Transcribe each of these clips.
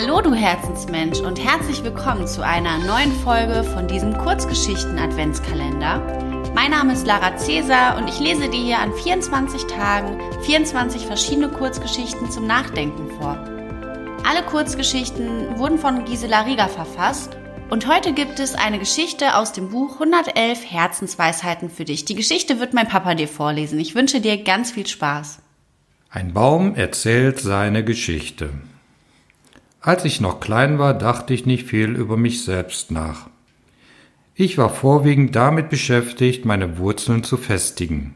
Hallo du Herzensmensch und herzlich willkommen zu einer neuen Folge von diesem Kurzgeschichten-Adventskalender. Mein Name ist Lara Cäsar und ich lese dir hier an 24 Tagen 24 verschiedene Kurzgeschichten zum Nachdenken vor. Alle Kurzgeschichten wurden von Gisela Rieger verfasst und heute gibt es eine Geschichte aus dem Buch 111 Herzensweisheiten für dich. Die Geschichte wird mein Papa dir vorlesen. Ich wünsche dir ganz viel Spaß. Ein Baum erzählt seine Geschichte. Als ich noch klein war, dachte ich nicht viel über mich selbst nach. Ich war vorwiegend damit beschäftigt, meine Wurzeln zu festigen.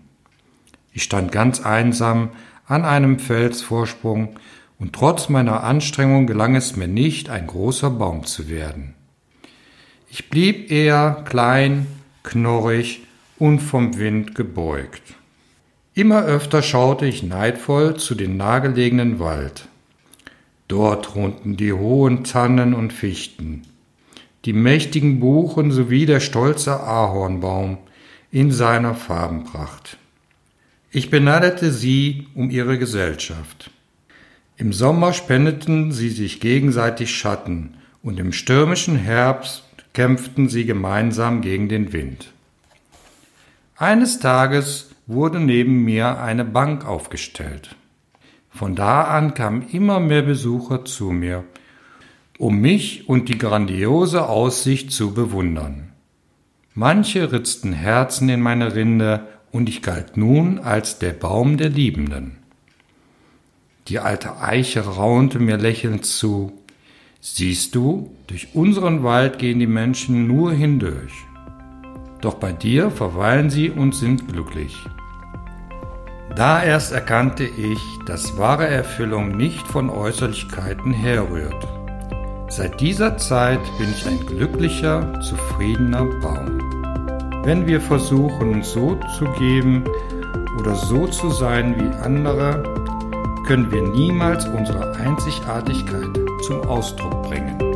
Ich stand ganz einsam an einem Felsvorsprung und trotz meiner Anstrengung gelang es mir nicht, ein großer Baum zu werden. Ich blieb eher klein, knorrig und vom Wind gebeugt. Immer öfter schaute ich neidvoll zu den nahegelegenen Wald. Dort thronten die hohen Tannen und Fichten, die mächtigen Buchen sowie der stolze Ahornbaum in seiner Farbenpracht. Ich beneidete sie um ihre Gesellschaft. Im Sommer spendeten sie sich gegenseitig Schatten und im stürmischen Herbst kämpften sie gemeinsam gegen den Wind. Eines Tages wurde neben mir eine Bank aufgestellt. Von da an kamen immer mehr Besucher zu mir, um mich und die grandiose Aussicht zu bewundern. Manche ritzten Herzen in meine Rinde, und ich galt nun als der Baum der Liebenden. Die alte Eiche raunte mir lächelnd zu, Siehst du, durch unseren Wald gehen die Menschen nur hindurch. Doch bei dir verweilen sie und sind glücklich. Da erst erkannte ich, dass wahre Erfüllung nicht von Äußerlichkeiten herrührt. Seit dieser Zeit bin ich ein glücklicher, zufriedener Baum. Wenn wir versuchen, so zu geben oder so zu sein wie andere, können wir niemals unsere Einzigartigkeit zum Ausdruck bringen.